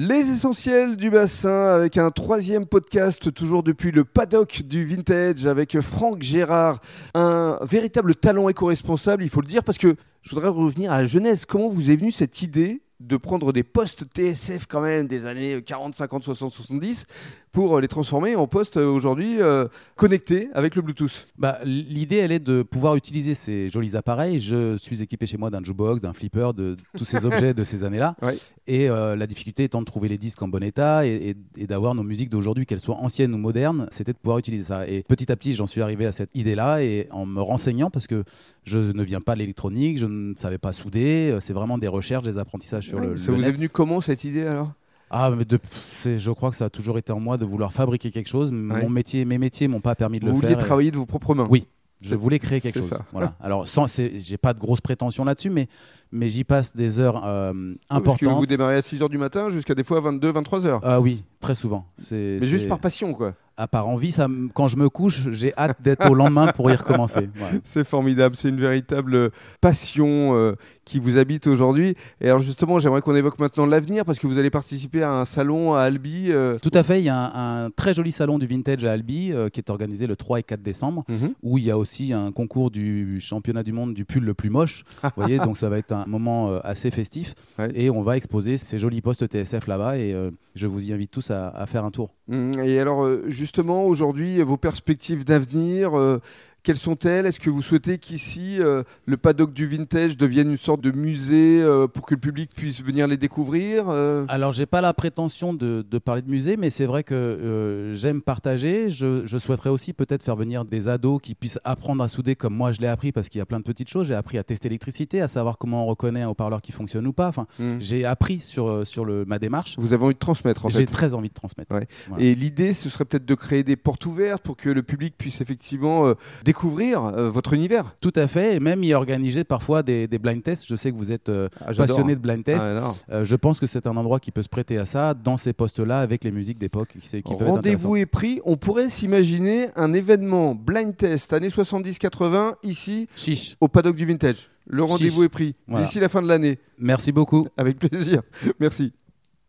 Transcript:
Les essentiels du bassin avec un troisième podcast toujours depuis le paddock du vintage avec Franck Gérard, un véritable talent éco-responsable, il faut le dire, parce que je voudrais revenir à la jeunesse. Comment vous est venue cette idée de prendre des postes TSF quand même des années 40, 50, 60, 70 pour les transformer en postes euh, aujourd'hui euh, connectés avec le Bluetooth bah, L'idée, elle est de pouvoir utiliser ces jolis appareils. Je suis équipé chez moi d'un jukebox, d'un flipper, de tous ces objets de ces années-là. Et euh, la difficulté étant de trouver les disques en bon état et, d'avoir nos musiques d'aujourd'hui, qu'elles soient anciennes ou modernes, c'était de pouvoir utiliser ça. Et petit à petit, j'en suis arrivé à cette idée-là et en me renseignant, parce que je ne viens pas de l'électronique, je ne savais pas souder, c'est vraiment des recherches, des apprentissages sur le. Ça vous est venu comment cette idée alors? Ah, mais de, je crois que ça a toujours été en moi de vouloir fabriquer quelque chose. Mon métier, mes métiers m'ont pas permis de le faire. Vous vouliez travailler de vos propres mains. Oui, je voulais créer quelque chose. Voilà. Alors, j'ai pas de grosses prétentions là-dessus, mais, mais j'y passe des heures euh, importantes. Parce que vous démarrez à 6 h du matin jusqu'à des fois 22, 23 h Ah oui, très souvent. Mais juste par passion, quoi à part envie, ça, quand je me couche, j'ai hâte d'être au lendemain pour y recommencer. C'est formidable, c'est une véritable passion euh, qui vous habite aujourd'hui. Et alors justement, j'aimerais qu'on évoque maintenant l'avenir parce que vous allez participer à un salon à Albi. Euh. Tout à fait, il y a un, très joli salon du vintage à Albi euh, qui est organisé le 3 et 4 décembre, mhm. où il y a aussi un concours du championnat du monde du pull le plus moche. vous voyez, donc ça va être un moment assez festif. Et on va exposer ces jolis postes TSF là-bas et je vous y invite tous à, faire un tour. Mmh, et alors, justement, aujourd'hui, vos perspectives d'avenir, euh, quelles sont-elles? Est-ce que vous souhaitez qu'ici, euh, le paddock du vintage devienne une sorte de musée euh, pour que le public puisse venir les découvrir euh? Alors, j'ai pas la prétention de, parler de musée, mais c'est vrai que j'aime partager. Je, souhaiterais aussi peut-être faire venir des ados qui puissent apprendre à souder comme moi je l'ai appris, parce qu'il y a plein de petites choses. J'ai appris à tester l'électricité, à savoir comment on reconnaît un haut-parleur qui fonctionne ou pas. Enfin, mmh. J'ai appris sur, sur le, ma démarche. Vous avez envie de transmettre, en fait J'ai très envie de transmettre. Et l'idée, ce serait peut-être de créer des portes ouvertes pour que le public puisse effectivement découvrir euh, votre univers. Tout à fait, et même y organiser parfois des, blind tests. Je sais que vous êtes euh, ah, passionné de blind tests. Ah, euh, je pense que c'est un endroit qui peut se prêter à ça dans ces postes-là avec les musiques d'époque. Rendez-vous est pris. On pourrait s'imaginer un événement blind test années 70-80 ici Chiche. au paddock du vintage. Le rendez-vous est pris d'ici la fin de l'année. Merci beaucoup. Avec plaisir. Merci.